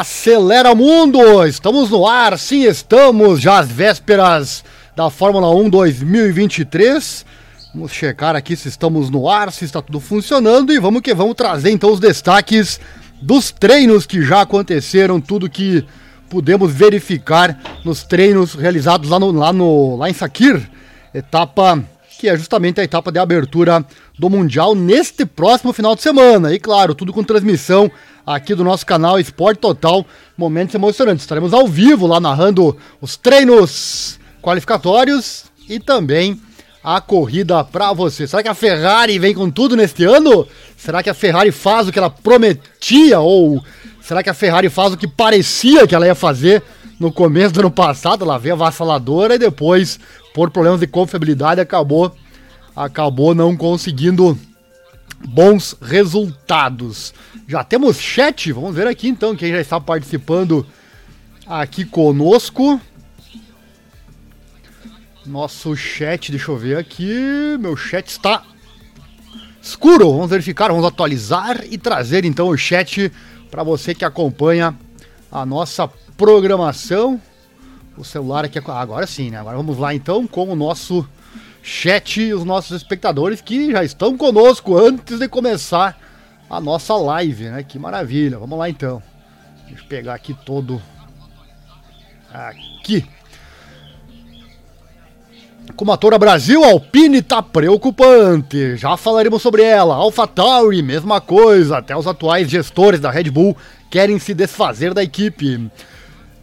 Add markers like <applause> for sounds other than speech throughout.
Acelera Mundo! Estamos no ar, sim, estamos já às vésperas da Fórmula 1 2023. Vamos checar aqui se estamos no ar, se está tudo funcionando e vamos que vamos trazer então os destaques dos treinos que já aconteceram, tudo que pudemos verificar nos treinos realizados lá, no, lá, no, lá em Sakir, etapa que é justamente a etapa de abertura do Mundial neste próximo final de semana. E claro, tudo com transmissão aqui do nosso canal Esporte Total. Momentos emocionantes. Estaremos ao vivo lá narrando os treinos qualificatórios e também a corrida para você. Será que a Ferrari vem com tudo neste ano? Será que a Ferrari faz o que ela prometia ou será que a Ferrari faz o que parecia que ela ia fazer no começo do ano passado? Ela veio avassaladora e depois, por problemas de confiabilidade, acabou acabou não conseguindo bons resultados. Já temos chat, vamos ver aqui então quem já está participando aqui conosco. Nosso chat, deixa eu ver aqui. Meu chat está escuro. Vamos verificar, vamos atualizar e trazer então o chat para você que acompanha a nossa programação. O celular aqui, agora sim, né? Agora vamos lá então com o nosso chat e os nossos espectadores que já estão conosco antes de começar a nossa live, né? Que maravilha. Vamos lá então. Deixa eu pegar aqui todo aqui. Comatora Brasil, Alpine tá preocupante. Já falaremos sobre ela. AlphaTauri, mesma coisa. Até os atuais gestores da Red Bull querem se desfazer da equipe.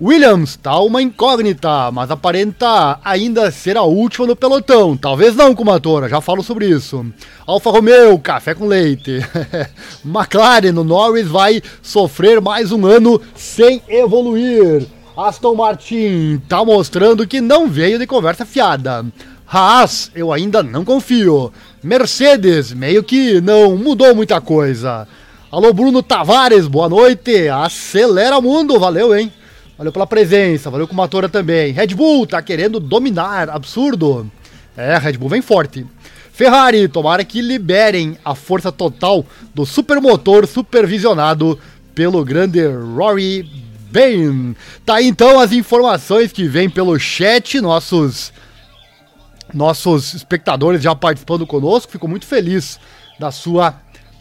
Williams tá uma incógnita, mas aparenta ainda ser a última no pelotão. Talvez não, Kumatora, já falo sobre isso. Alfa Romeo, café com leite. <laughs> McLaren, o Norris vai sofrer mais um ano sem evoluir. Aston Martin tá mostrando que não veio de conversa fiada. Haas, eu ainda não confio. Mercedes, meio que não mudou muita coisa. Alô, Bruno Tavares, boa noite. Acelera mundo, valeu, hein? Valeu pela presença, valeu com Matora também. Red Bull tá querendo dominar, absurdo. É, Red Bull vem forte. Ferrari, tomara que liberem a força total do supermotor supervisionado pelo grande Rory Bane. Tá aí então as informações que vêm pelo chat, nossos nossos espectadores já participando conosco. Fico muito feliz da sua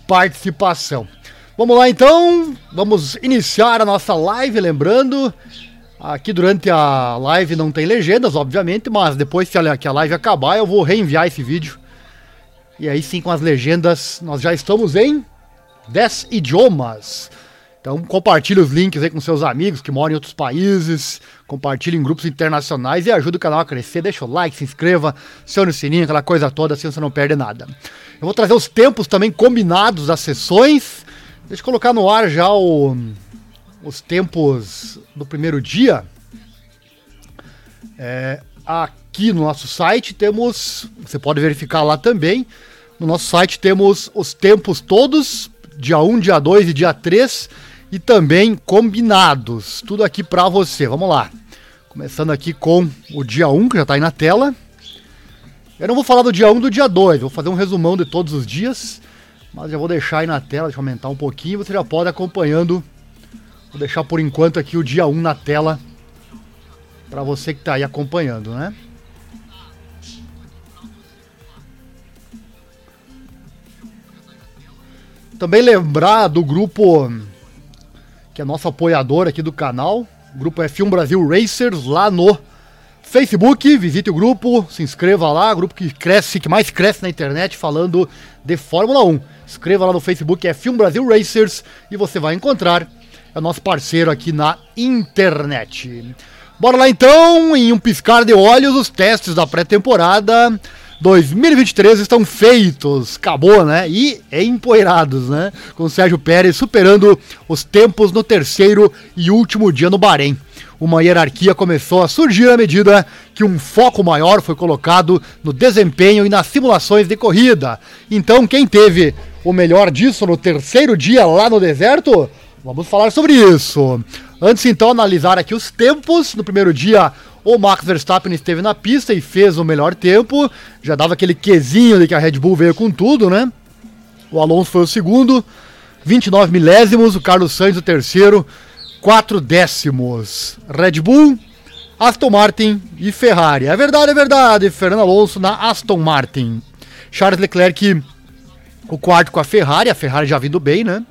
participação. Vamos lá então, vamos iniciar a nossa live, lembrando, aqui durante a live não tem legendas, obviamente, mas depois que a live acabar eu vou reenviar esse vídeo. E aí sim com as legendas, nós já estamos em 10 idiomas. Então compartilhe os links aí com seus amigos que moram em outros países, compartilhe em grupos internacionais e ajude o canal a crescer. Deixa o like, se inscreva, acione o sininho, aquela coisa toda, assim você não perde nada. Eu vou trazer os tempos também combinados das sessões Deixa eu colocar no ar já o, os tempos do primeiro dia. É, aqui no nosso site temos, você pode verificar lá também. No nosso site temos os tempos todos, dia 1, dia 2 e dia 3, e também combinados. Tudo aqui para você. Vamos lá. Começando aqui com o dia 1, que já está aí na tela. Eu não vou falar do dia 1 e do dia 2, vou fazer um resumão de todos os dias. Mas já vou deixar aí na tela, deixa eu aumentar um pouquinho, você já pode acompanhando. Vou deixar por enquanto aqui o dia 1 na tela para você que está aí acompanhando, né? Também lembrar do grupo que é nosso apoiador aqui do canal, o grupo F1 Brasil Racers lá no Facebook, visite o grupo, se inscreva lá, grupo que cresce, que mais cresce na internet falando de Fórmula 1. Escreva lá no Facebook, é Film Brasil Racers, e você vai encontrar é nosso parceiro aqui na internet. Bora lá então, em um piscar de olhos, os testes da pré-temporada 2023 estão feitos, acabou, né? E empoeirados, né? Com Sérgio Pérez superando os tempos no terceiro e último dia no Bahrein uma hierarquia começou a surgir à medida que um foco maior foi colocado no desempenho e nas simulações de corrida. Então, quem teve o melhor disso no terceiro dia lá no deserto? Vamos falar sobre isso. Antes, então, analisar aqui os tempos. No primeiro dia, o Max Verstappen esteve na pista e fez o melhor tempo. Já dava aquele quesinho de que a Red Bull veio com tudo, né? O Alonso foi o segundo, 29 milésimos. O Carlos Sainz o terceiro, 4 décimos. Red Bull, Aston Martin e Ferrari. É verdade, é verdade. Fernando Alonso na Aston Martin. Charles Leclerc, o quarto com a Ferrari. A Ferrari já vindo bem, né?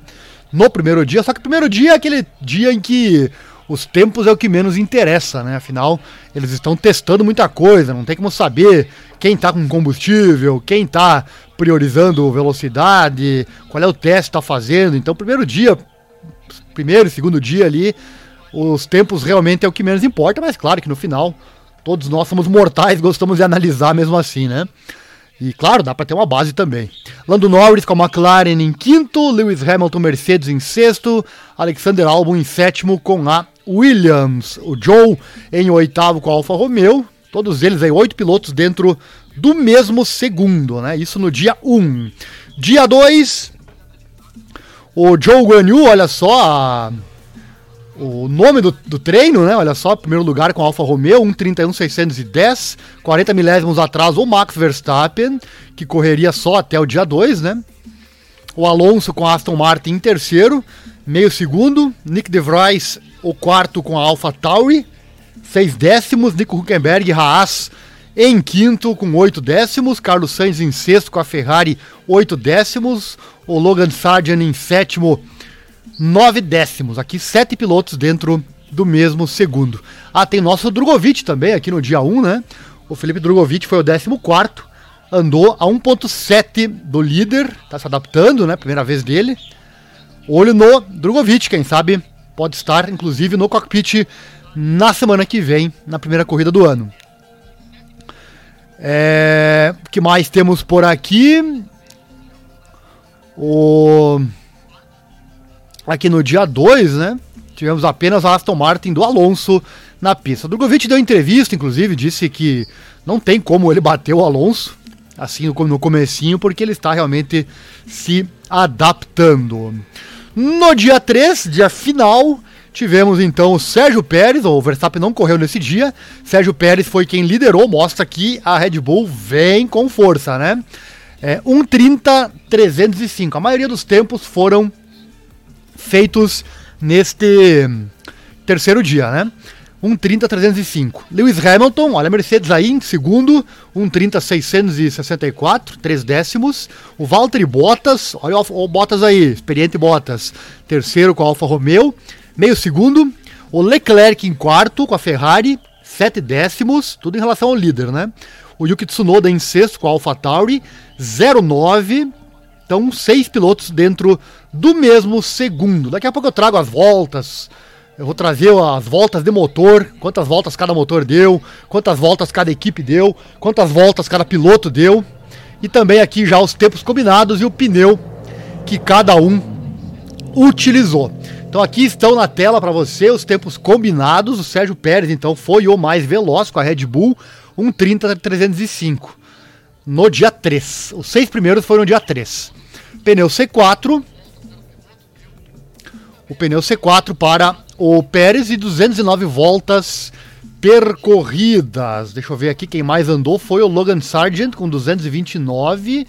No primeiro dia. Só que o primeiro dia é aquele dia em que os tempos é o que menos interessa, né? Afinal, eles estão testando muita coisa, não tem como saber quem está com combustível, quem está priorizando velocidade, qual é o teste que está fazendo. Então, primeiro dia, primeiro e segundo dia ali, os tempos realmente é o que menos importa, mas claro que no final, todos nós somos mortais, gostamos de analisar mesmo assim, né? E claro, dá para ter uma base também. Lando Norris com a McLaren em quinto, Lewis Hamilton Mercedes em sexto, Alexander Albon em sétimo com a Williams, o Joe em oitavo com a Alfa Romeo, todos eles aí, oito pilotos dentro do mesmo segundo, né? Isso no dia 1. Um. Dia 2, o Joe Guanyu, olha só a, o nome do, do, treino, né? Olha só, primeiro lugar com a Alfa Romeo, 1,31,610, 40 milésimos atrás o Max Verstappen, que correria só até o dia 2, né? O Alonso com a Aston Martin em terceiro, meio segundo, Nick De Vries o quarto com a Alpha Tauri, seis décimos, Nico Huckenberg Haas em quinto com oito décimos, Carlos Sainz em sexto com a Ferrari, oito décimos, o Logan Sargent em sétimo, nove décimos. Aqui sete pilotos dentro do mesmo segundo. Ah, tem nosso Drogovic também aqui no dia 1, né? O Felipe Drogovic foi o décimo quarto, andou a 1.7 do líder, tá se adaptando, né? Primeira vez dele. Olho no Drogovic, quem sabe pode estar, inclusive, no cockpit na semana que vem, na primeira corrida do ano. É, que mais temos por aqui? O... Aqui no dia 2, né? Tivemos apenas a Aston Martin do Alonso na pista. Drogovic deu entrevista, inclusive, disse que não tem como ele bater o Alonso, assim no comecinho, porque ele está realmente se adaptando. No dia 3, dia final, tivemos então o Sérgio Pérez, o Verstappen não correu nesse dia. Sérgio Pérez foi quem liderou, mostra que a Red Bull vem com força, né? É, 1:30.305. A maioria dos tempos foram feitos neste terceiro dia, né? 1,30,305. Lewis Hamilton, olha a Mercedes aí em segundo, 1,30,664, 3 décimos. O Valtteri Bottas, olha o, Bottas aí, experiente Bottas, terceiro com a Alfa Romeo, meio segundo. O Leclerc em quarto com a Ferrari, 7 décimos, tudo em relação ao líder, né? O Yuki Tsunoda em sexto com a Alfa Tauri, 0,9. Então, seis pilotos dentro do mesmo segundo. Daqui a pouco eu trago as voltas, eu vou trazer as voltas de motor, quantas voltas cada motor deu, quantas voltas cada equipe deu, quantas voltas cada piloto deu. E também aqui já os tempos combinados e o pneu que cada um utilizou. Então aqui estão na tela para você os tempos combinados. O Sérgio Pérez então foi o mais veloz com a Red Bull, 1:30.305 no dia 3. Os seis primeiros foram no dia 3. Pneu C4. O pneu C4 para o Pérez e 209 voltas percorridas. Deixa eu ver aqui quem mais andou foi o Logan Sargent com 229.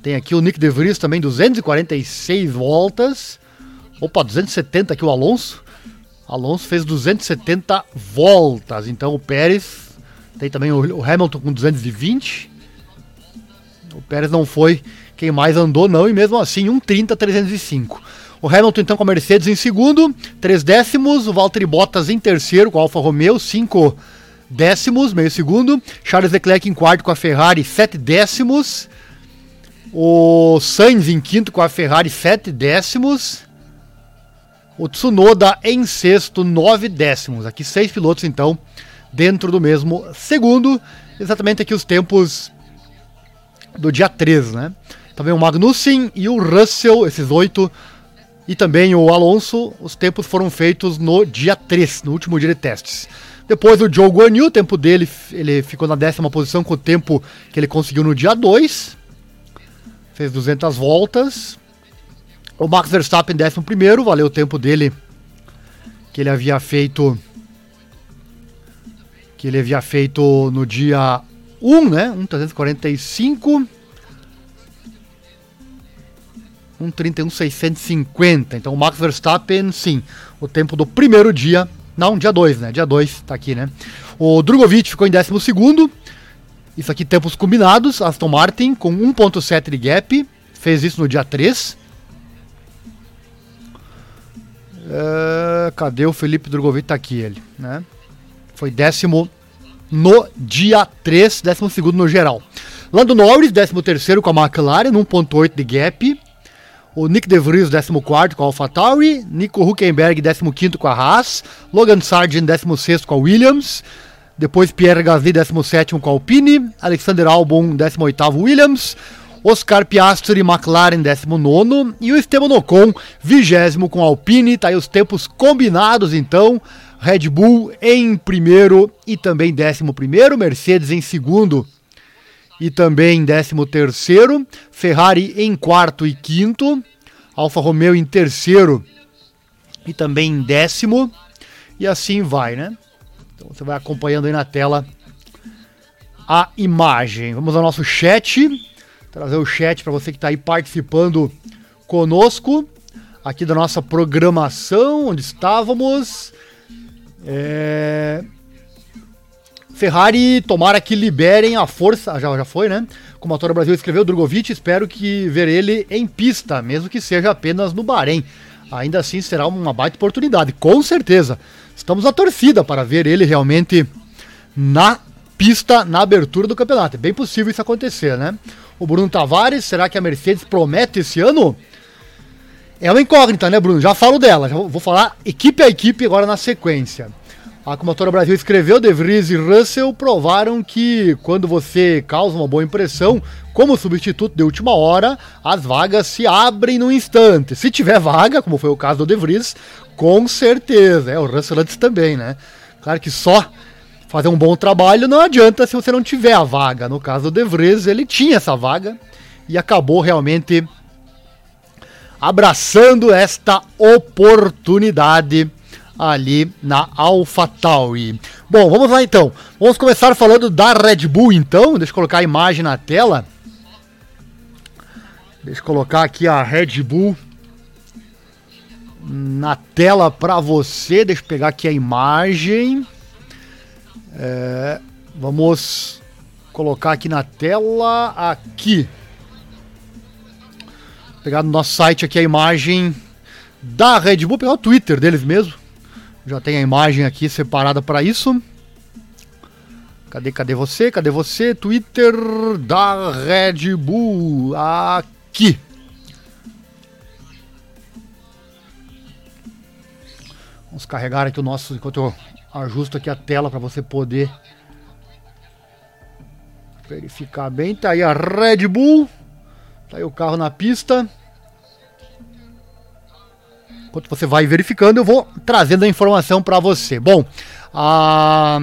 Tem aqui o Nick De Vries também 246 voltas. Opa, 270 aqui o Alonso. Alonso fez 270 voltas. Então o Pérez tem também o Hamilton com 220. O Pérez não foi quem mais andou não e mesmo assim 1:30 305. O Hamilton então com a Mercedes em segundo, três décimos. O Valtteri Bottas em terceiro com a Alfa Romeo, cinco décimos, meio segundo. Charles Leclerc em quarto com a Ferrari, sete décimos. O Sainz em quinto com a Ferrari, sete décimos. O Tsunoda em sexto, nove décimos. Aqui seis pilotos então dentro do mesmo segundo. Exatamente aqui os tempos do dia 3, né? Também o Magnussen e o Russell, esses oito e também o Alonso, os tempos foram feitos no dia 3, no último dia de testes. Depois o Joe Guan Yu, o tempo dele, ele ficou na décima posição com o tempo que ele conseguiu no dia 2. Fez 200 voltas. O Max Verstappen, décimo primeiro, valeu o tempo dele que ele havia feito que ele havia feito no dia 1, né? 1.345. 1,31,650. Então o Max Verstappen, sim, o tempo do primeiro dia, não, dia 2, né? Dia 2, tá aqui, né? O Drogovic ficou em 12 isso aqui tempos combinados, Aston Martin com 1.7 de gap, fez isso no dia 3. É, cadê o Felipe Drogovic? Tá aqui ele, né? Foi décimo no dia 3, décimo segundo no geral. Lando Norris, décimo terceiro com a McLaren, 1.8 de gap. O Nick De Vries, 14 com a AlphaTauri. Nico Huckenberg, 15 com a Haas. Logan Sargent, 16 com a Williams. Depois Pierre Gasly, 17 com a Alpine. Alexander Albon, 18 Williams. Oscar Piastri, McLaren, 19. E o Esteban Ocon, 20 com a Alpine. Tá aí os tempos combinados então. Red Bull em primeiro e também décimo primeiro. Mercedes em segundo e também décimo terceiro. Ferrari em quarto e quinto. Alfa Romeo em terceiro e também em décimo. E assim vai, né? Então você vai acompanhando aí na tela a imagem. Vamos ao nosso chat. Trazer o chat para você que está aí participando conosco. Aqui da nossa programação, onde estávamos. É... Ferrari, tomara que liberem a força. Já, já foi, né? Como a Motor Brasil escreveu, Drogovic, espero que ver ele em pista, mesmo que seja apenas no Bahrein. Ainda assim será uma baita oportunidade, com certeza. Estamos na torcida para ver ele realmente na pista na abertura do campeonato. É bem possível isso acontecer, né? O Bruno Tavares, será que a Mercedes promete esse ano? É uma incógnita, né, Bruno? Já falo dela, já vou falar equipe a equipe agora na sequência. A Comotora Brasil escreveu, De Vries e Russell provaram que quando você causa uma boa impressão, como substituto de última hora, as vagas se abrem no instante. Se tiver vaga, como foi o caso do De Vries, com certeza. É, o Russell antes também, né? Claro que só fazer um bom trabalho não adianta se você não tiver a vaga. No caso do De Vries, ele tinha essa vaga e acabou realmente abraçando esta oportunidade ali na AlphaTauri. Bom, vamos lá então. Vamos começar falando da Red Bull então. Deixa eu colocar a imagem na tela. Deixa eu colocar aqui a Red Bull na tela para você. Deixa eu pegar aqui a imagem. É, vamos colocar aqui na tela aqui. Vou pegar no nosso site aqui a imagem da Red Bull, pegar o Twitter deles mesmo. Já tem a imagem aqui separada para isso. Cadê, cadê você? Cadê você? Twitter da Red Bull. Aqui. Vamos carregar aqui o nosso, enquanto eu ajusto aqui a tela para você poder verificar bem. Tá aí a Red Bull. Tá aí o carro na pista. Enquanto você vai verificando, eu vou trazendo a informação para você. Bom, a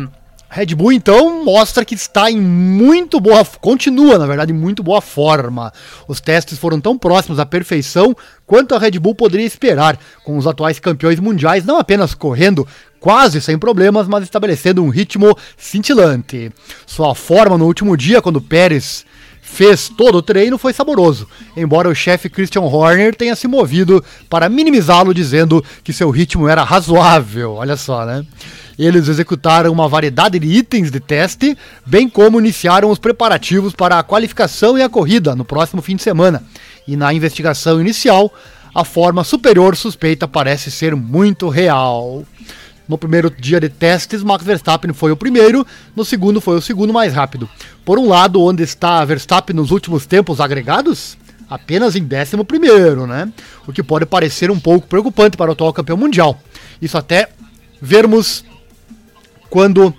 Red Bull então mostra que está em muito boa, continua na verdade em muito boa forma. Os testes foram tão próximos à perfeição quanto a Red Bull poderia esperar, com os atuais campeões mundiais não apenas correndo quase sem problemas, mas estabelecendo um ritmo cintilante. Sua forma no último dia, quando Pérez fez todo o treino foi saboroso, embora o chefe Christian Horner tenha se movido para minimizá-lo, dizendo que seu ritmo era razoável. Olha só, né? Eles executaram uma variedade de itens de teste, bem como iniciaram os preparativos para a qualificação e a corrida no próximo fim de semana. E na investigação inicial, a forma superior suspeita parece ser muito real. No primeiro dia de testes, Max Verstappen foi o primeiro, no segundo foi o segundo mais rápido. Por um lado, onde está Verstappen nos últimos tempos agregados? Apenas em 11 primeiro, né? O que pode parecer um pouco preocupante para o atual campeão mundial. Isso até vermos quando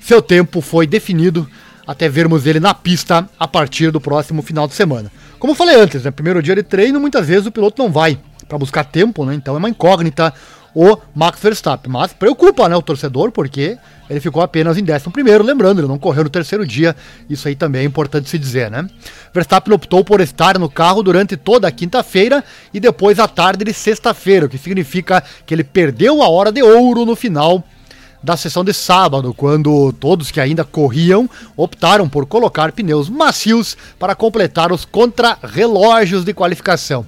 seu tempo foi definido, até vermos ele na pista a partir do próximo final de semana. Como eu falei antes, né? Primeiro dia de treino, muitas vezes o piloto não vai para buscar tempo, né? Então é uma incógnita o Max Verstappen. Mas preocupa né, o torcedor, porque ele ficou apenas em 11 primeiro, lembrando, ele não correu no terceiro dia, isso aí também é importante se dizer, né? Verstappen optou por estar no carro durante toda a quinta-feira e depois a tarde de sexta-feira, o que significa que ele perdeu a hora de ouro no final da sessão de sábado, quando todos que ainda corriam optaram por colocar pneus macios para completar os contrarrelógios de qualificação.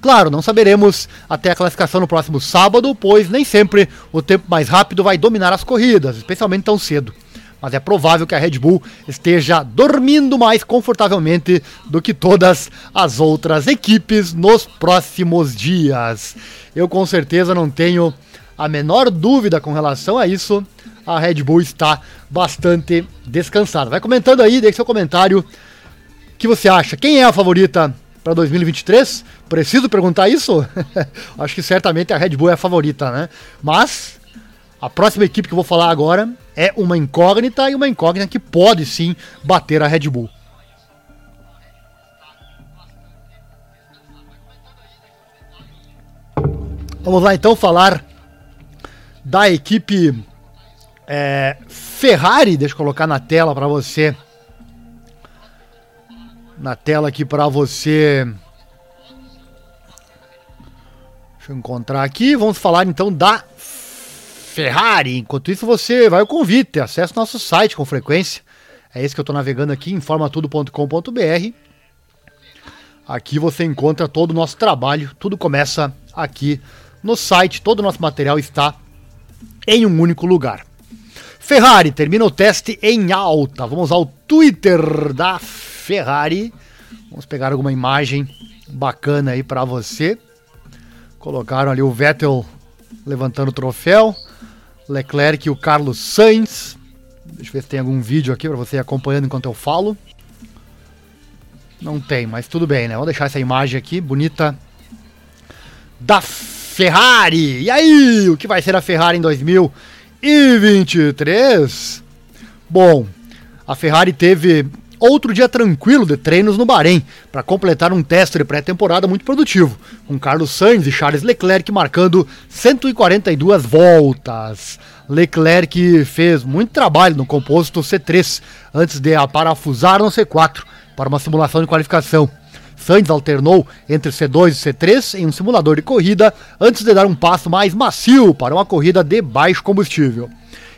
Claro, não saberemos até a classificação no próximo sábado, pois nem sempre o tempo mais rápido vai dominar as corridas, especialmente tão cedo. Mas é provável que a Red Bull esteja dormindo mais confortavelmente do que todas as outras equipes nos próximos dias. Eu com certeza não tenho a menor dúvida com relação a isso. A Red Bull está bastante descansada. Vai comentando aí, deixe seu comentário. O que você acha? Quem é a favorita para 2023? Preciso perguntar isso? <laughs> Acho que certamente a Red Bull é a favorita, né? Mas a próxima equipe que eu vou falar agora é uma incógnita e uma incógnita que pode sim bater a Red Bull. Vamos lá então falar da equipe é, Ferrari. Deixa eu colocar na tela para você. Na tela aqui para você. Deixa eu encontrar aqui. Vamos falar então da Ferrari. Enquanto isso, você vai ao convite, acesse nosso site com frequência. É esse que eu estou navegando aqui, informatudo.com.br. Aqui você encontra todo o nosso trabalho, tudo começa aqui no site, todo o nosso material está em um único lugar. Ferrari termina o teste em alta. Vamos ao Twitter da Ferrari. Vamos pegar alguma imagem bacana aí para você. Colocaram ali o Vettel levantando o troféu. Leclerc e o Carlos Sainz. Deixa eu ver se tem algum vídeo aqui para você acompanhando enquanto eu falo. Não tem, mas tudo bem, né? Vou deixar essa imagem aqui, bonita, da Ferrari. E aí, o que vai ser a Ferrari em 2023? Bom, a Ferrari teve outro dia tranquilo de treinos no Bahrein, para completar um teste de pré-temporada muito produtivo, com Carlos Sainz e Charles Leclerc marcando 142 voltas. Leclerc fez muito trabalho no composto C3 antes de parafusar no C4 para uma simulação de qualificação. Sainz alternou entre C2 e C3 em um simulador de corrida antes de dar um passo mais macio para uma corrida de baixo combustível.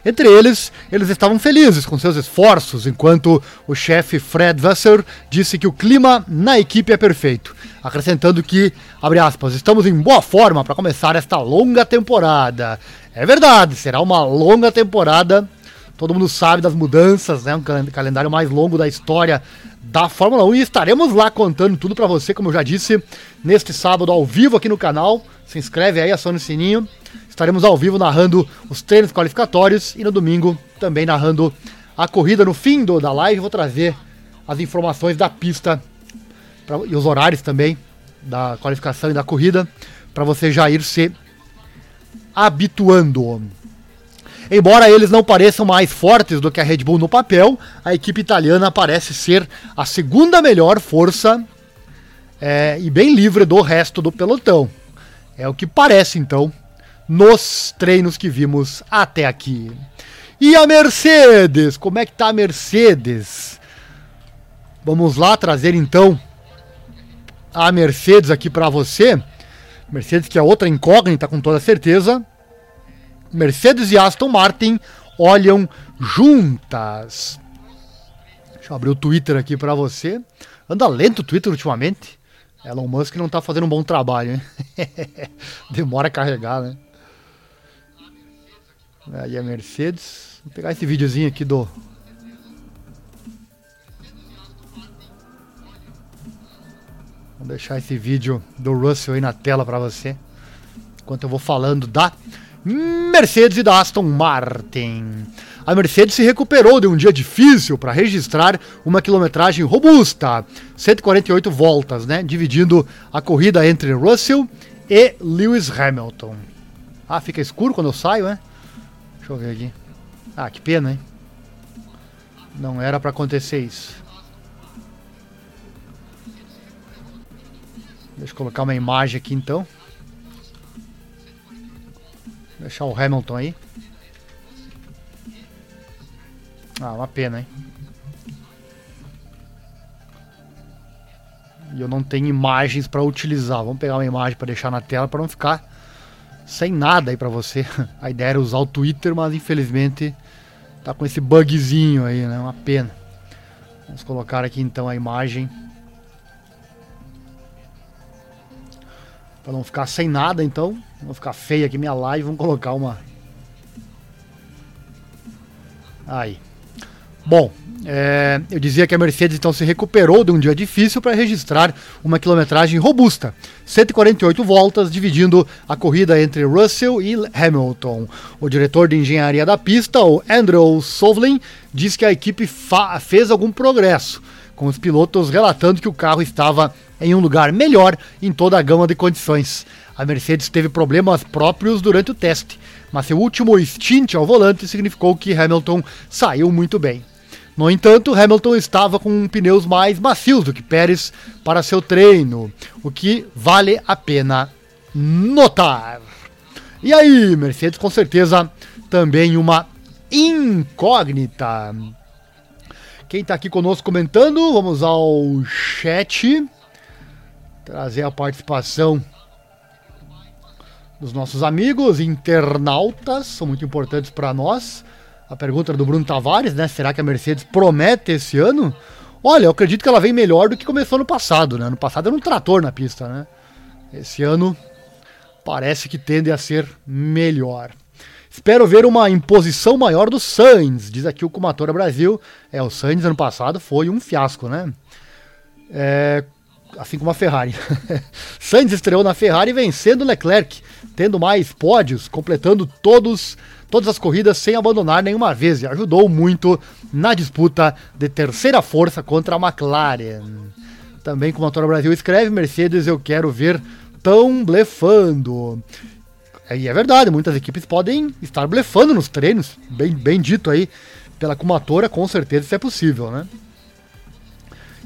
Entre eles, eles estavam felizes com seus esforços, enquanto o chefe Fred Vassar disse que o clima na equipe é perfeito, acrescentando que, aspas, estamos em boa forma para começar esta longa temporada. É verdade, será uma longa temporada. Todo mundo sabe das mudanças, né? Um calendário mais longo da história da Fórmula 1 e estaremos lá contando tudo para você, como eu já disse, neste sábado ao vivo aqui no canal. Se inscreve aí, aciona o sininho. Estaremos ao vivo narrando os treinos qualificatórios e no domingo também narrando a corrida. No fim do, da live vou trazer as informações da pista pra, e os horários também da qualificação e da corrida para você já ir se habituando. Embora eles não pareçam mais fortes do que a Red Bull no papel, a equipe italiana parece ser a segunda melhor força é, e bem livre do resto do pelotão. É o que parece então nos treinos que vimos até aqui. E a Mercedes? Como é que tá a Mercedes? Vamos lá trazer então a Mercedes aqui para você. Mercedes que é outra incógnita com toda certeza. Mercedes e Aston Martin olham juntas. Deixa eu abrir o Twitter aqui para você. Anda lento o Twitter ultimamente. Elon Musk não tá fazendo um bom trabalho, hein? <laughs> Demora a carregar, né? Aí a Mercedes. Vou pegar esse videozinho aqui do. Vou deixar esse vídeo do Russell aí na tela para você. Enquanto eu vou falando da Mercedes e da Aston Martin. A Mercedes se recuperou de um dia difícil para registrar uma quilometragem robusta, 148 voltas, né, dividindo a corrida entre Russell e Lewis Hamilton. Ah, fica escuro quando eu saio, né? Deixa eu ver aqui. Ah, que pena, hein? Não era para acontecer isso. Deixa eu colocar uma imagem aqui então. Deixar o Hamilton aí. Ah, uma pena, hein? E eu não tenho imagens para utilizar. Vamos pegar uma imagem para deixar na tela para não ficar sem nada aí para você. <laughs> A ideia era usar o Twitter, mas infelizmente tá com esse bugzinho aí, né? Uma pena. Vamos colocar aqui então a imagem. Para não ficar sem nada, então, não ficar feia aqui minha live, vamos colocar uma. Aí. Bom, é, eu dizia que a Mercedes então se recuperou de um dia difícil para registrar uma quilometragem robusta, 148 voltas, dividindo a corrida entre Russell e Hamilton. O diretor de engenharia da pista, o Andrew Sovlin, diz que a equipe fez algum progresso, com os pilotos relatando que o carro estava em um lugar melhor em toda a gama de condições. A Mercedes teve problemas próprios durante o teste, mas seu último stint ao volante significou que Hamilton saiu muito bem. No entanto, Hamilton estava com pneus mais macios do que Pérez para seu treino, o que vale a pena notar. E aí, Mercedes com certeza também uma incógnita. Quem está aqui conosco comentando, vamos ao chat. Trazer a participação dos nossos amigos internautas, são muito importantes para nós a pergunta do Bruno Tavares, né? Será que a Mercedes promete esse ano? Olha, eu acredito que ela vem melhor do que começou no passado, né? No passado era um trator na pista, né? Esse ano parece que tende a ser melhor. Espero ver uma imposição maior do Sainz, diz aqui o Comatora Brasil. É, o Sainz ano passado foi um fiasco, né? É, assim como a Ferrari. <laughs> Sainz estreou na Ferrari vencendo Leclerc, tendo mais pódios, completando todos todas as corridas sem abandonar nenhuma vez e ajudou muito na disputa de terceira força contra a McLaren. Também como a Motor Brasil escreve, Mercedes eu quero ver tão blefando. E é verdade, muitas equipes podem estar blefando nos treinos, bem, bem dito aí pela Kumatora, com certeza isso é possível, né?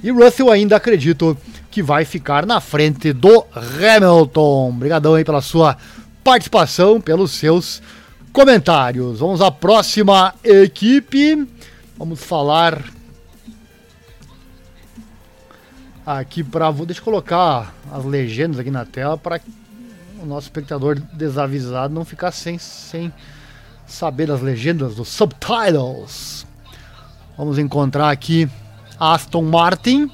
E Russell ainda acredito que vai ficar na frente do Hamilton. Obrigadão aí pela sua participação, pelos seus comentários. Vamos à próxima equipe. Vamos falar aqui para deixa eu colocar as legendas aqui na tela para o nosso espectador desavisado não ficar sem, sem saber das legendas dos subtitles. Vamos encontrar aqui Aston Martin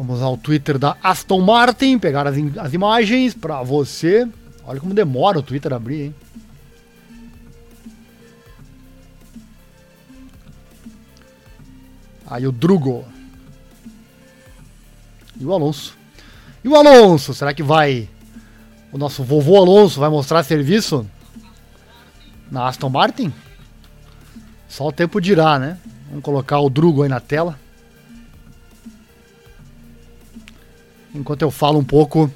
Vamos ao Twitter da Aston Martin, pegar as, as imagens para você. Olha como demora o Twitter abrir, hein? Aí o Drugo. E o Alonso. E o Alonso, será que vai. O nosso vovô Alonso vai mostrar serviço na Aston Martin? Só o tempo dirá, né? Vamos colocar o Drugo aí na tela. Enquanto eu falo um pouco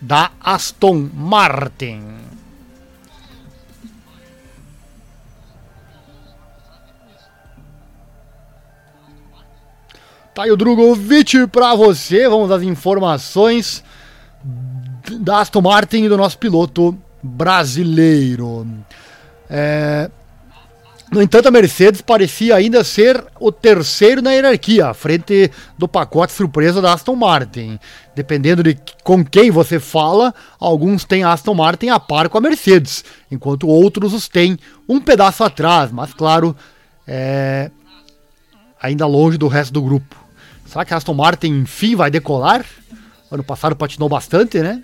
da Aston Martin. Tá aí o Drogovic para você. Vamos às informações da Aston Martin e do nosso piloto brasileiro. É, no entanto, a Mercedes parecia ainda ser o terceiro na hierarquia, à frente do pacote surpresa da Aston Martin. Dependendo de com quem você fala, alguns têm a Aston Martin a par com a Mercedes, enquanto outros os têm um pedaço atrás, mas claro, é... ainda longe do resto do grupo. Será que a Aston Martin enfim vai decolar? Ano passado patinou bastante, né?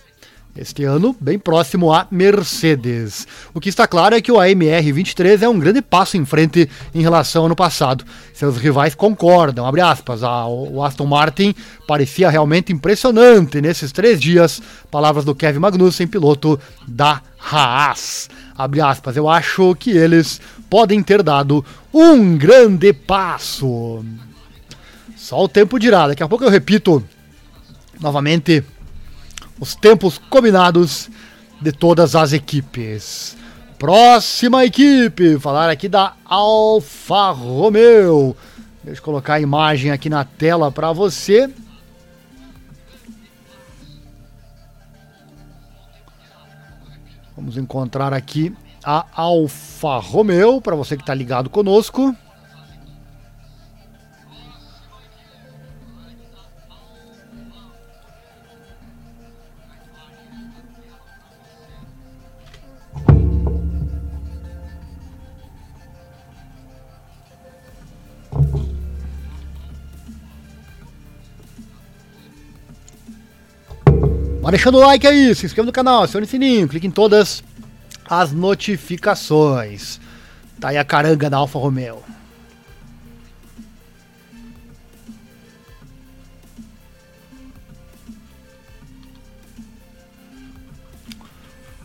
Este ano, bem próximo à Mercedes. O que está claro é que o AMR 23 é um grande passo em frente em relação ao ano passado. Seus rivais concordam, abre aspas, o Aston Martin parecia realmente impressionante nesses três dias. Palavras do Kevin Magnussen, piloto da Haas. Abre aspas, eu acho que eles podem ter dado um grande passo. Só o tempo dirá, daqui a pouco eu repito novamente os tempos combinados de todas as equipes. Próxima equipe, falar aqui da Alfa Romeo. Deixa eu colocar a imagem aqui na tela para você. Vamos encontrar aqui a Alfa Romeo, para você que está ligado conosco. Vai deixando o like aí, se inscreva no canal, acione o sininho, clique em todas as notificações. Tá aí a caranga da Alfa Romeo.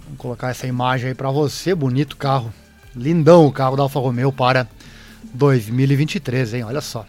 Vamos colocar essa imagem aí para você, bonito carro. Lindão o carro da Alfa Romeo para 2023, hein? Olha só.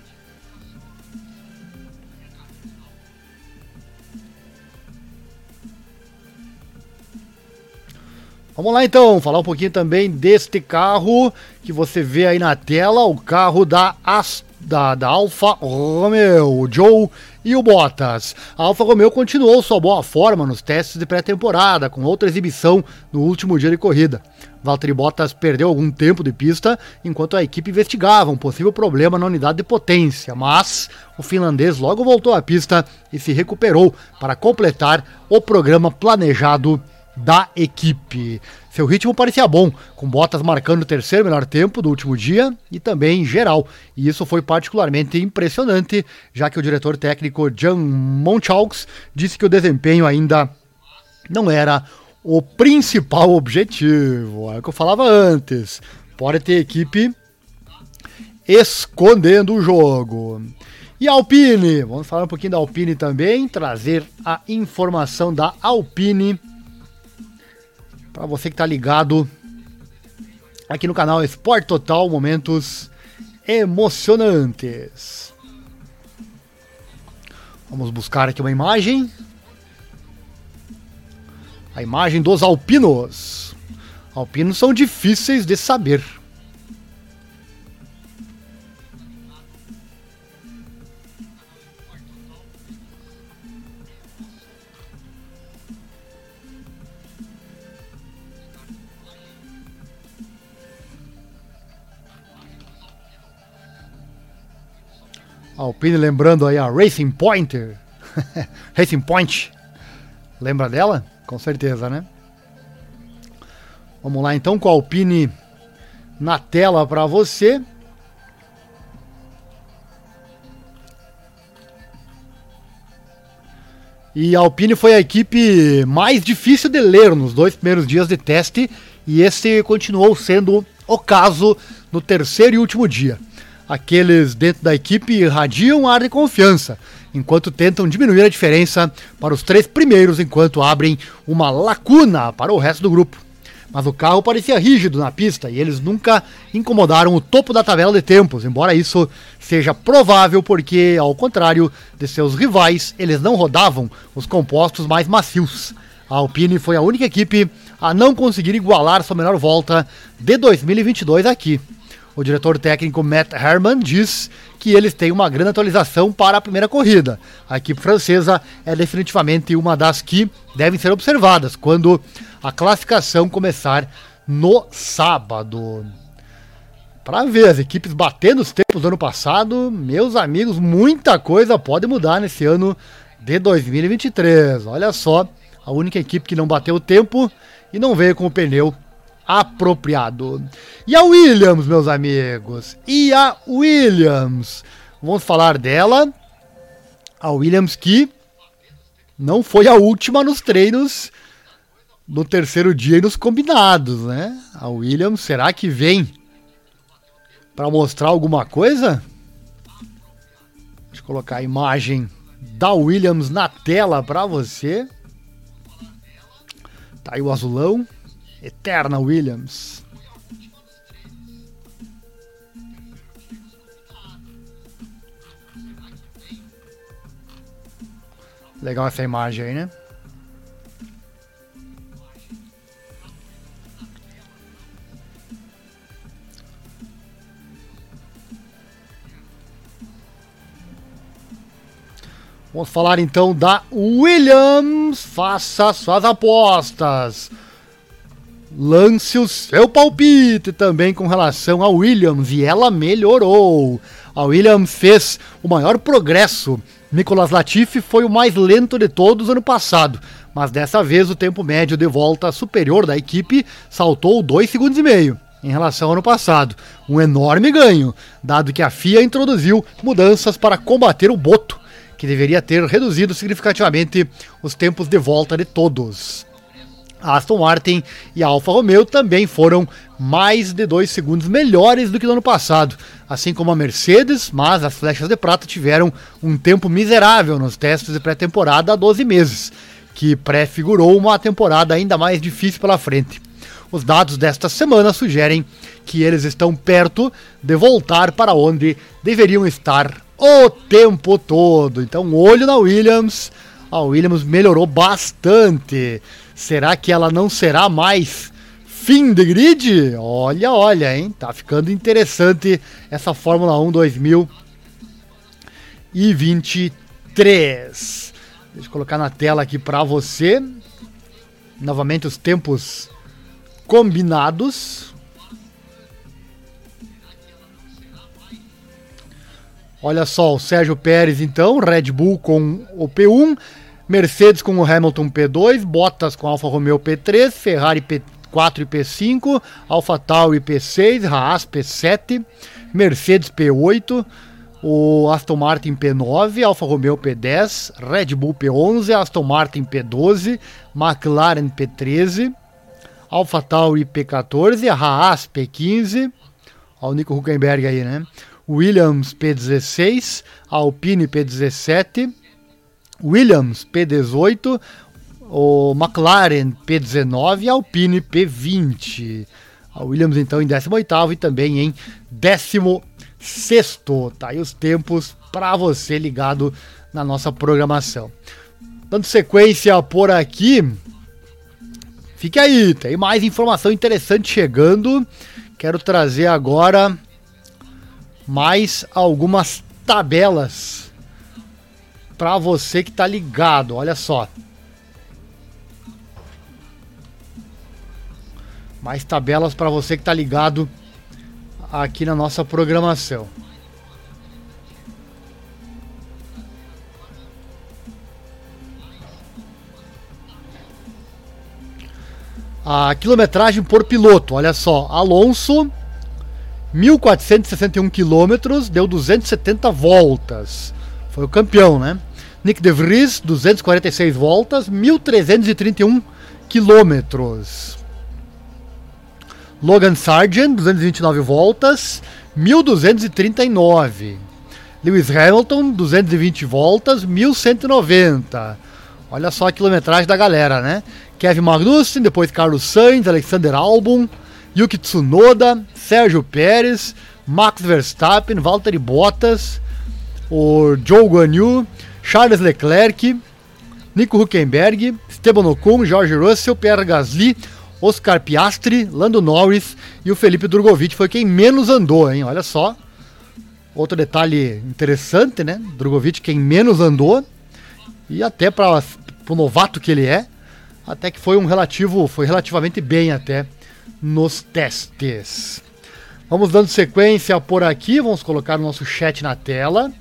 Vamos lá então, falar um pouquinho também deste carro que você vê aí na tela, o carro da, As, da, da Alfa Romeo, o Joe e o Bottas. A Alfa Romeo continuou sua boa forma nos testes de pré-temporada, com outra exibição no último dia de corrida. Valtteri Bottas perdeu algum tempo de pista enquanto a equipe investigava um possível problema na unidade de potência, mas o finlandês logo voltou à pista e se recuperou para completar o programa planejado da equipe. Seu ritmo parecia bom, com Bottas marcando o terceiro melhor tempo do último dia e também em geral. E isso foi particularmente impressionante, já que o diretor técnico Jan Monchalks disse que o desempenho ainda não era o principal objetivo. É o que eu falava antes. Pode ter equipe escondendo o jogo. E Alpine, vamos falar um pouquinho da Alpine também, trazer a informação da Alpine para você que está ligado aqui no canal Esporte Total, momentos emocionantes. Vamos buscar aqui uma imagem. A imagem dos alpinos. Alpinos são difíceis de saber. Alpine lembrando aí a Racing Pointer. <laughs> Racing Point. Lembra dela? Com certeza, né? Vamos lá então com a Alpine na tela para você. E a Alpine foi a equipe mais difícil de ler nos dois primeiros dias de teste, e esse continuou sendo o caso no terceiro e último dia aqueles dentro da equipe irradiam ar de confiança, enquanto tentam diminuir a diferença para os três primeiros, enquanto abrem uma lacuna para o resto do grupo. Mas o carro parecia rígido na pista e eles nunca incomodaram o topo da tabela de tempos, embora isso seja provável porque, ao contrário de seus rivais, eles não rodavam os compostos mais macios. A Alpine foi a única equipe a não conseguir igualar sua melhor volta de 2022 aqui. O diretor técnico Matt Herman diz que eles têm uma grande atualização para a primeira corrida. A equipe francesa é definitivamente uma das que devem ser observadas quando a classificação começar no sábado. Para ver as equipes batendo os tempos do ano passado, meus amigos, muita coisa pode mudar nesse ano de 2023. Olha só, a única equipe que não bateu o tempo e não veio com o pneu apropriado. E a Williams, meus amigos? E a Williams? Vamos falar dela. A Williams que não foi a última nos treinos no terceiro dia e nos combinados, né? A Williams, será que vem para mostrar alguma coisa? Deixa eu colocar a imagem da Williams na tela para você. Tá aí o azulão. Eterna Williams. Legal essa imagem aí, né? Vamos falar então da Williams. Faça suas apostas. Lance o seu palpite também com relação a Williams e ela melhorou. A Williams fez o maior progresso. Nicolas Latifi foi o mais lento de todos ano passado, mas dessa vez o tempo médio de volta superior da equipe saltou 2 segundos e meio em relação ao ano passado. Um enorme ganho, dado que a FIA introduziu mudanças para combater o boto, que deveria ter reduzido significativamente os tempos de volta de todos. A Aston Martin e a Alfa Romeo também foram mais de 2 segundos melhores do que no ano passado, assim como a Mercedes, mas as flechas de prata tiveram um tempo miserável nos testes de pré-temporada há 12 meses, que prefigurou uma temporada ainda mais difícil pela frente. Os dados desta semana sugerem que eles estão perto de voltar para onde deveriam estar o tempo todo. Então, olho na Williams. A Williams melhorou bastante. Será que ela não será mais fim de grid? Olha, olha, hein? Tá ficando interessante essa Fórmula 1 2023. Deixa eu colocar na tela aqui para você. Novamente os tempos combinados. Olha só, o Sérgio Pérez então, Red Bull com o P1, Mercedes com o Hamilton P2, Bottas com Alfa Romeo P3, Ferrari P4 e P5, Alfa Tauri P6, Haas P7, Mercedes P8, o Aston Martin P9, Alfa Romeo P10, Red Bull P11, Aston Martin P12, McLaren P13, Alfa Tauri P14, Haas P15, olha o Nico Huckenberg aí, né? Williams P16, Alpine P17, Williams P18, o McLaren P19 e Alpine P20. A Williams então em 18 e também em 16. Tá aí os tempos para você ligado na nossa programação. Dando sequência por aqui, fique aí, tem mais informação interessante chegando. Quero trazer agora mais algumas tabelas para você que tá ligado. Olha só. Mais tabelas para você que tá ligado aqui na nossa programação. A quilometragem por piloto, olha só, Alonso 1461 quilômetros, deu 270 voltas. Foi o campeão, né? Nick De Vries, 246 voltas, 1.331 quilômetros. Logan Sargent, 229 voltas, 1.239. Lewis Hamilton, 220 voltas, 1.190. Olha só a quilometragem da galera, né? Kevin Magnussen, depois Carlos Sainz, Alexander Albon, Yuki Tsunoda, Sérgio Pérez, Max Verstappen, Valtteri Bottas, o Joe Guan Yu, Charles Leclerc, Nico Huckenberg, Esteban Ocon, George Russell, Pierre Gasly, Oscar Piastri, Lando Norris e o Felipe Drogovic foi quem menos andou, hein? Olha só. Outro detalhe interessante, né? Drogovic quem menos andou e até para o novato que ele é, até que foi um relativo, foi relativamente bem até nos testes. Vamos dando sequência por aqui, vamos colocar o nosso chat na tela.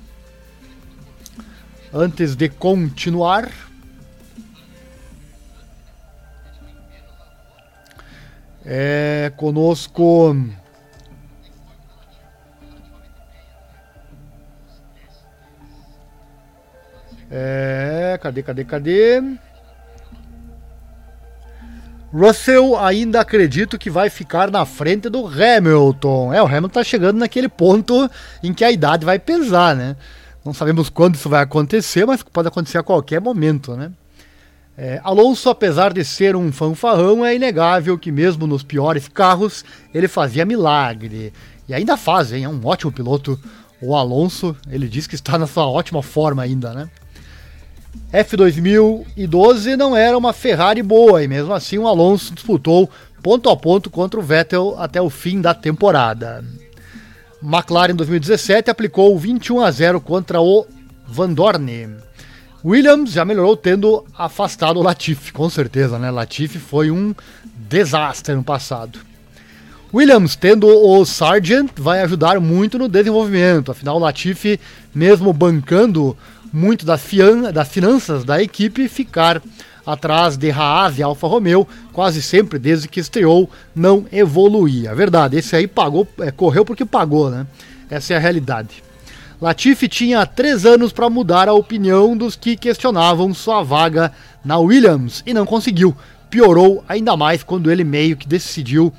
Antes de continuar, é conosco É, cadê, cadê, cadê? Russell ainda acredito que vai ficar na frente do Hamilton. É, o Hamilton tá chegando naquele ponto em que a idade vai pesar, né? Não sabemos quando isso vai acontecer, mas pode acontecer a qualquer momento, né? É, Alonso, apesar de ser um fanfarrão, é inegável que mesmo nos piores carros ele fazia milagre. E ainda faz, hein? É um ótimo piloto. O Alonso, ele diz que está na sua ótima forma ainda, né? F2012 não era uma Ferrari boa e mesmo assim o Alonso disputou ponto a ponto contra o Vettel até o fim da temporada. McLaren 2017 aplicou 21 a 0 contra o Van Dorn. Williams já melhorou tendo afastado o Latifi, com certeza, né? Latifi foi um desastre no passado. Williams, tendo o Sargent, vai ajudar muito no desenvolvimento. Afinal, o Latifi, mesmo bancando muito das finanças da equipe, ficar atrás de Haas e Alfa Romeo, quase sempre desde que estreou, não evoluía. Verdade, esse aí pagou, é, correu porque pagou, né? Essa é a realidade. Latifi tinha três anos para mudar a opinião dos que questionavam sua vaga na Williams e não conseguiu. Piorou ainda mais quando ele meio que decidiu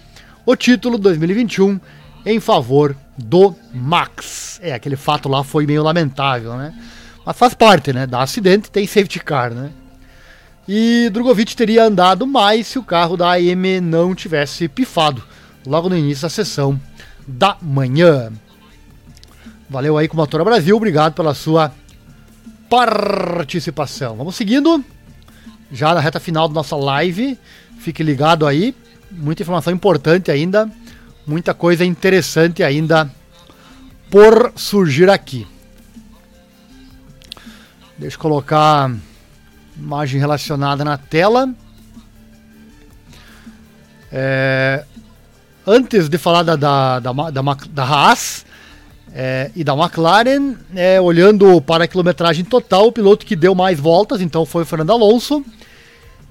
o título 2021 em favor do Max. É, aquele fato lá foi meio lamentável, né? Mas faz parte, né? Dá acidente, tem safety car, né? E Drogovic teria andado mais se o carro da AM não tivesse pifado logo no início da sessão da manhã. Valeu aí com Brasil, obrigado pela sua participação. Vamos seguindo, já na reta final da nossa live. Fique ligado aí, muita informação importante ainda, muita coisa interessante ainda por surgir aqui. Deixa eu colocar imagem relacionada na tela. É, antes de falar da, da, da, da, da Haas, é, e da McLaren, é, olhando para a quilometragem total, o piloto que deu mais voltas, então foi o Fernando Alonso.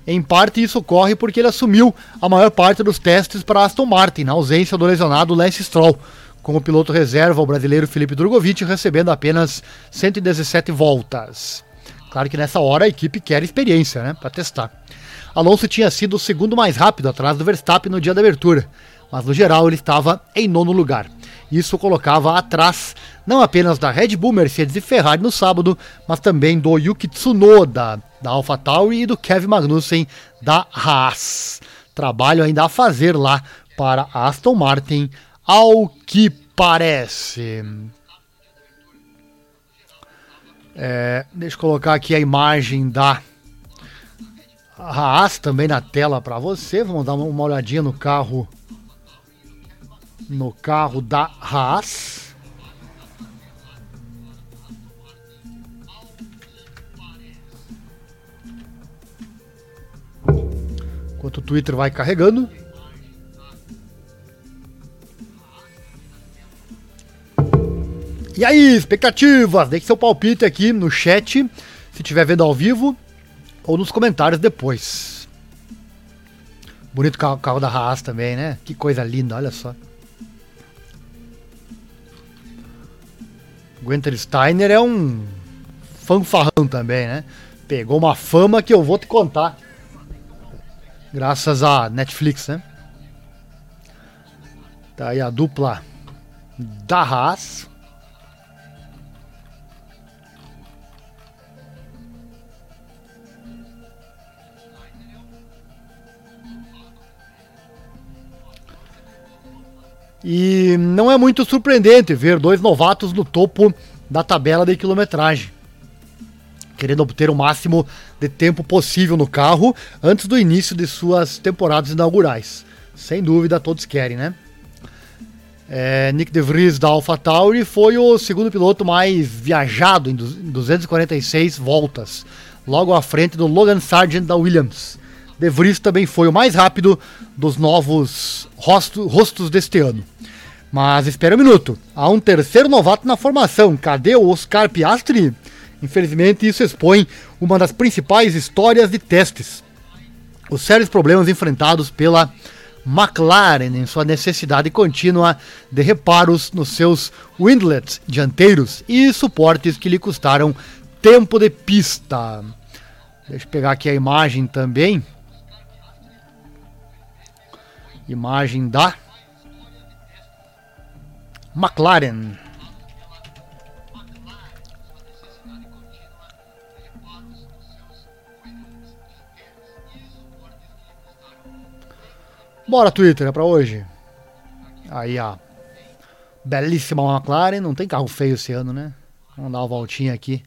Em parte isso ocorre porque ele assumiu a maior parte dos testes para Aston Martin, na ausência do lesionado Lance Stroll, com o piloto reserva, o brasileiro Felipe Drogovic, recebendo apenas 117 voltas. Claro que nessa hora a equipe quer experiência, né, para testar. Alonso tinha sido o segundo mais rápido atrás do Verstappen no dia da abertura, mas no geral ele estava em nono lugar. Isso colocava atrás não apenas da Red Bull, Mercedes e Ferrari no sábado, mas também do Yuki Tsunoda da AlphaTauri e do Kevin Magnussen da Haas. Trabalho ainda a fazer lá para Aston Martin, ao que parece. É, deixa eu colocar aqui a imagem da Haas também na tela para você. Vamos dar uma olhadinha no carro no carro da Haas. Enquanto o Twitter vai carregando. E aí, expectativas? Deixe seu palpite aqui no chat, se estiver vendo ao vivo, ou nos comentários depois. Bonito carro, carro da Haas também, né? Que coisa linda, olha só. Gunther Steiner é um fanfarrão também, né? Pegou uma fama que eu vou te contar. Graças à Netflix, né? Tá aí a dupla da Haas. E não é muito surpreendente ver dois novatos no topo da tabela de quilometragem, querendo obter o máximo de tempo possível no carro antes do início de suas temporadas inaugurais. Sem dúvida, todos querem, né? É, Nick De Vries da AlphaTauri foi o segundo piloto mais viajado em 246 voltas, logo à frente do Logan Sargent da Williams. De Vries também foi o mais rápido dos novos rosto, rostos deste ano. Mas espera um minuto, há um terceiro novato na formação. Cadê o Oscar Piastri? Infelizmente, isso expõe uma das principais histórias de testes. Os sérios problemas enfrentados pela McLaren em sua necessidade contínua de reparos nos seus windlets dianteiros e suportes que lhe custaram tempo de pista. Deixa eu pegar aqui a imagem também Imagem da McLaren. Bora, Twitter, é pra hoje. Aí, ó. Belíssima McLaren. Não tem carro feio esse ano, né? Vamos dar uma voltinha aqui.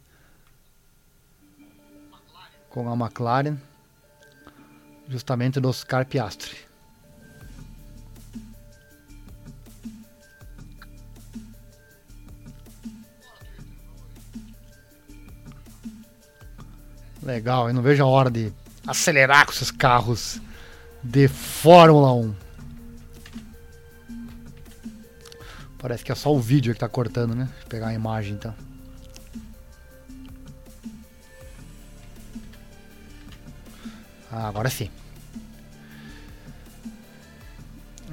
Com a McLaren. Justamente do Oscar Piastri. Legal, eu não vejo a hora de acelerar com esses carros de Fórmula 1. Parece que é só o vídeo que tá cortando, né? Eu pegar a imagem então. Ah, agora sim.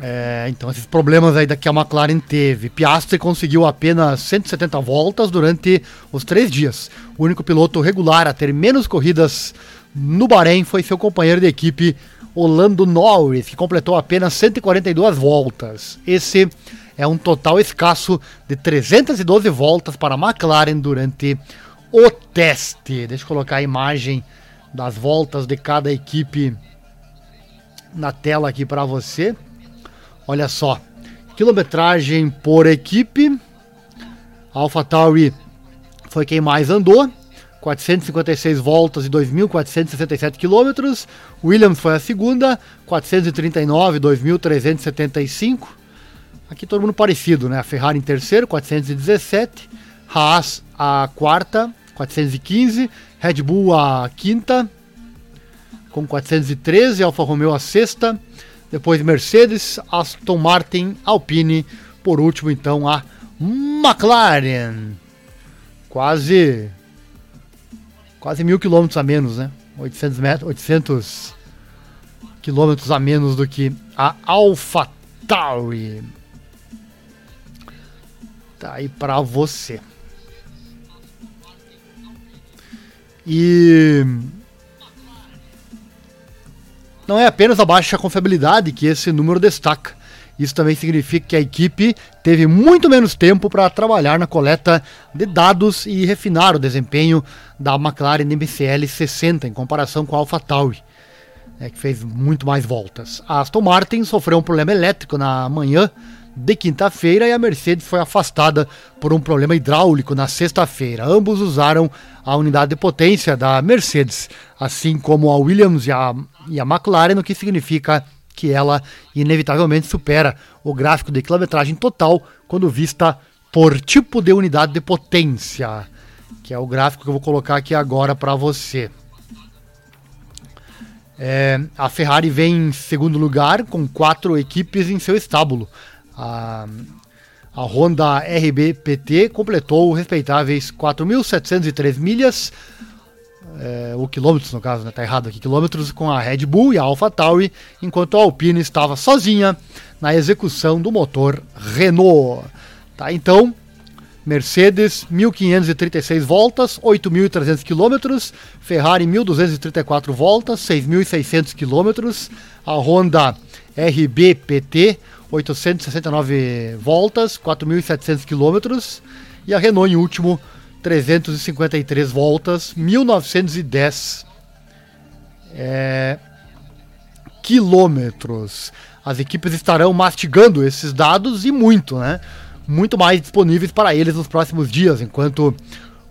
É, então, esses problemas aí que a McLaren teve. Piastri conseguiu apenas 170 voltas durante os três dias. O único piloto regular a ter menos corridas no Bahrein foi seu companheiro de equipe, Orlando Norris, que completou apenas 142 voltas. Esse é um total escasso de 312 voltas para a McLaren durante o teste. Deixa eu colocar a imagem das voltas de cada equipe na tela aqui para você. Olha só, quilometragem por equipe. AlphaTauri foi quem mais andou, 456 voltas e 2.467 quilômetros. Williams foi a segunda, 439, 2.375. Aqui todo mundo parecido, né? A Ferrari em terceiro, 417. Haas a quarta, 415. Red Bull a quinta, com 413. Alfa Romeo a sexta. Depois Mercedes, Aston Martin, Alpine. Por último, então, a McLaren. Quase. Quase mil quilômetros a menos, né? 800 metros, 800 quilômetros a menos do que a AlphaTauri. Tá aí para você. E não é apenas a baixa confiabilidade que esse número destaca. Isso também significa que a equipe teve muito menos tempo para trabalhar na coleta de dados e refinar o desempenho da McLaren MCL 60 em comparação com a AlphaTauri, né, que fez muito mais voltas. A Aston Martin sofreu um problema elétrico na manhã de quinta-feira e a Mercedes foi afastada por um problema hidráulico na sexta-feira. Ambos usaram a unidade de potência da Mercedes, assim como a Williams e a, e a McLaren, o que significa que ela inevitavelmente supera o gráfico de quilometragem total quando vista por tipo de unidade de potência, que é o gráfico que eu vou colocar aqui agora para você. É, a Ferrari vem em segundo lugar com quatro equipes em seu estábulo. A, a Honda RBPT completou respeitáveis 4.703 milhas, é, ou quilômetros no caso, né? Tá errado aqui, quilômetros com a Red Bull e a AlphaTauri, enquanto a Alpine estava sozinha na execução do motor Renault. Tá, então, Mercedes 1.536 voltas, 8.300 quilômetros, Ferrari 1.234 voltas, 6.600 quilômetros, a Honda RBPT 869 voltas, 4.700 quilômetros. E a Renault, em último, 353 voltas, 1.910 é, quilômetros. As equipes estarão mastigando esses dados e muito, né? Muito mais disponíveis para eles nos próximos dias, enquanto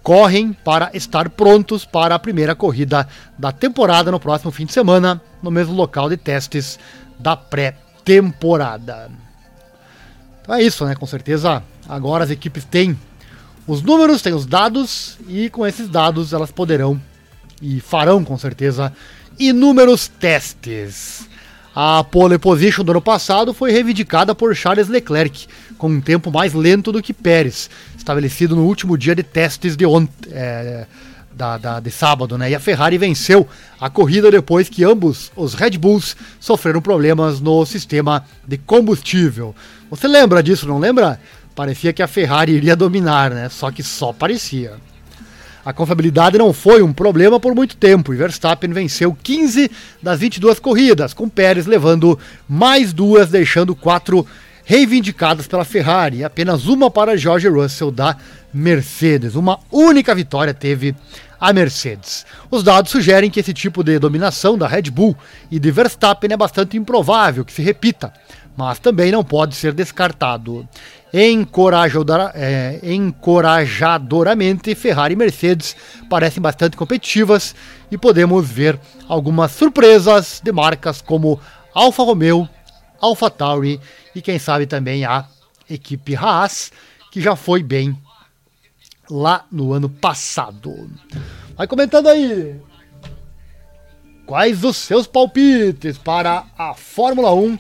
correm para estar prontos para a primeira corrida da temporada no próximo fim de semana, no mesmo local de testes da pré-temporada temporada. Então é isso, né? Com certeza agora as equipes têm os números, têm os dados e com esses dados elas poderão e farão com certeza inúmeros testes. A pole position do ano passado foi reivindicada por Charles Leclerc, com um tempo mais lento do que Pérez, estabelecido no último dia de testes de ontem. É, da, da, de sábado, né? E a Ferrari venceu a corrida depois que ambos os Red Bulls sofreram problemas no sistema de combustível. Você lembra disso, não lembra? Parecia que a Ferrari iria dominar, né? Só que só parecia. A confiabilidade não foi um problema por muito tempo e Verstappen venceu 15 das 22 corridas, com Pérez levando mais duas, deixando quatro reivindicadas pela Ferrari e apenas uma para George Russell da Mercedes. Uma única vitória teve a Mercedes. Os dados sugerem que esse tipo de dominação da Red Bull e de Verstappen é bastante improvável que se repita, mas também não pode ser descartado. É, encorajadoramente, Ferrari e Mercedes parecem bastante competitivas e podemos ver algumas surpresas de marcas como Alfa Romeo, Alfa Tauri e quem sabe também a equipe Haas, que já foi bem lá no ano passado. Vai comentando aí. quais os seus palpites para a Fórmula 1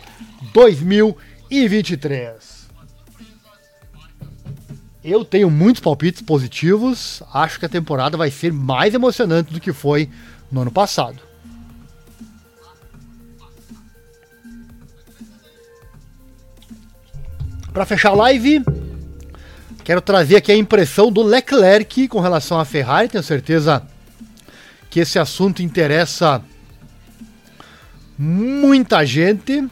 2023. Eu tenho muitos palpites positivos, acho que a temporada vai ser mais emocionante do que foi no ano passado. Para fechar a live, quero trazer aqui a impressão do Leclerc com relação à Ferrari. Tenho certeza que esse assunto interessa muita gente.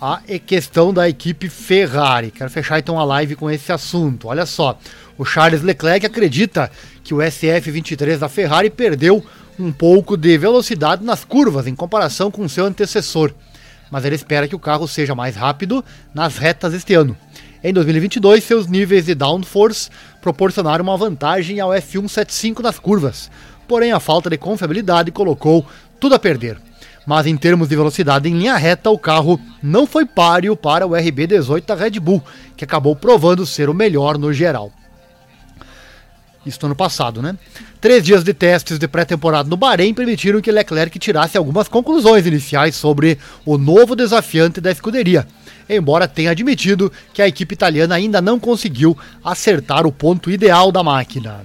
A questão da equipe Ferrari. Quero fechar então a live com esse assunto. Olha só, o Charles Leclerc acredita que o SF23 da Ferrari perdeu um pouco de velocidade nas curvas em comparação com seu antecessor mas ele espera que o carro seja mais rápido nas retas este ano. Em 2022, seus níveis de downforce proporcionaram uma vantagem ao F175 nas curvas, porém a falta de confiabilidade colocou tudo a perder. Mas em termos de velocidade em linha reta, o carro não foi páreo para o RB18 da Red Bull, que acabou provando ser o melhor no geral. Isso no ano passado, né? Três dias de testes de pré-temporada no Bahrein permitiram que Leclerc tirasse algumas conclusões iniciais sobre o novo desafiante da escuderia, embora tenha admitido que a equipe italiana ainda não conseguiu acertar o ponto ideal da máquina.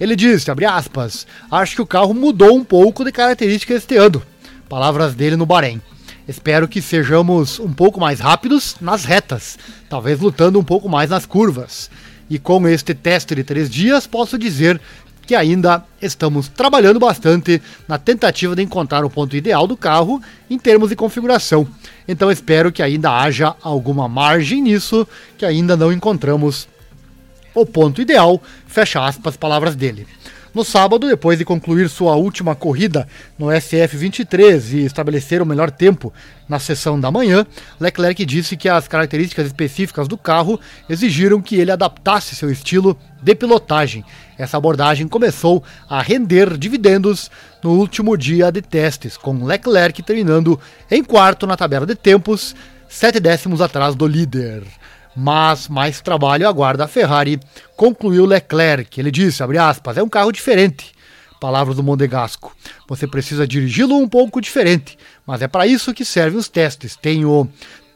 Ele disse, aspas, acho que o carro mudou um pouco de característica este ano. Palavras dele no Bahrein. Espero que sejamos um pouco mais rápidos nas retas, talvez lutando um pouco mais nas curvas. E com este teste de três dias, posso dizer que ainda estamos trabalhando bastante na tentativa de encontrar o ponto ideal do carro em termos de configuração. Então espero que ainda haja alguma margem nisso, que ainda não encontramos o ponto ideal. Fecha aspas, palavras dele. No sábado, depois de concluir sua última corrida no SF23 e estabelecer o melhor tempo na sessão da manhã, Leclerc disse que as características específicas do carro exigiram que ele adaptasse seu estilo de pilotagem. Essa abordagem começou a render dividendos no último dia de testes, com Leclerc terminando em quarto na tabela de tempos, sete décimos atrás do líder mas mais trabalho aguarda a Ferrari, concluiu Leclerc. Ele disse, aspas, é um carro diferente. Palavras do Mondegasco. Você precisa dirigi-lo um pouco diferente, mas é para isso que servem os testes. Tenho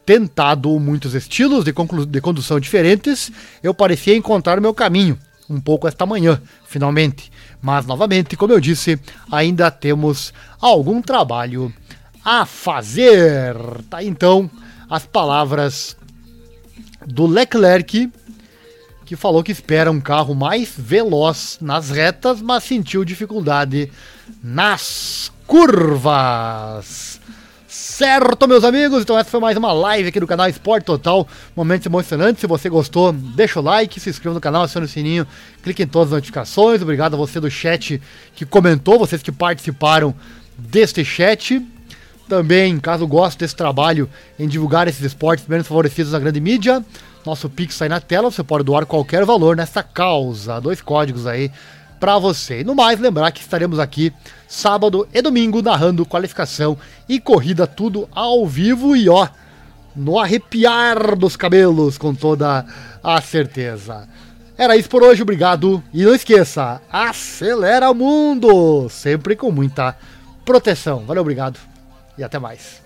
tentado muitos estilos de, de condução diferentes, eu parecia encontrar meu caminho, um pouco esta manhã, finalmente. Mas, novamente, como eu disse, ainda temos algum trabalho a fazer. Tá então as palavras do Leclerc, que falou que espera um carro mais veloz nas retas, mas sentiu dificuldade nas curvas. Certo, meus amigos? Então essa foi mais uma live aqui do canal Esporte Total. Momentos emocionantes. Se você gostou, deixa o like, se inscreva no canal, acione o sininho, clique em todas as notificações. Obrigado a você do chat que comentou, vocês que participaram deste chat. Também, caso goste desse trabalho em divulgar esses esportes menos favorecidos na grande mídia, nosso Pix sai na tela, você pode doar qualquer valor nessa causa. Dois códigos aí para você. E no mais, lembrar que estaremos aqui sábado e domingo narrando qualificação e corrida tudo ao vivo e ó, no arrepiar dos cabelos com toda a certeza. Era isso por hoje, obrigado e não esqueça, acelera o mundo, sempre com muita proteção. Valeu, obrigado e até mais.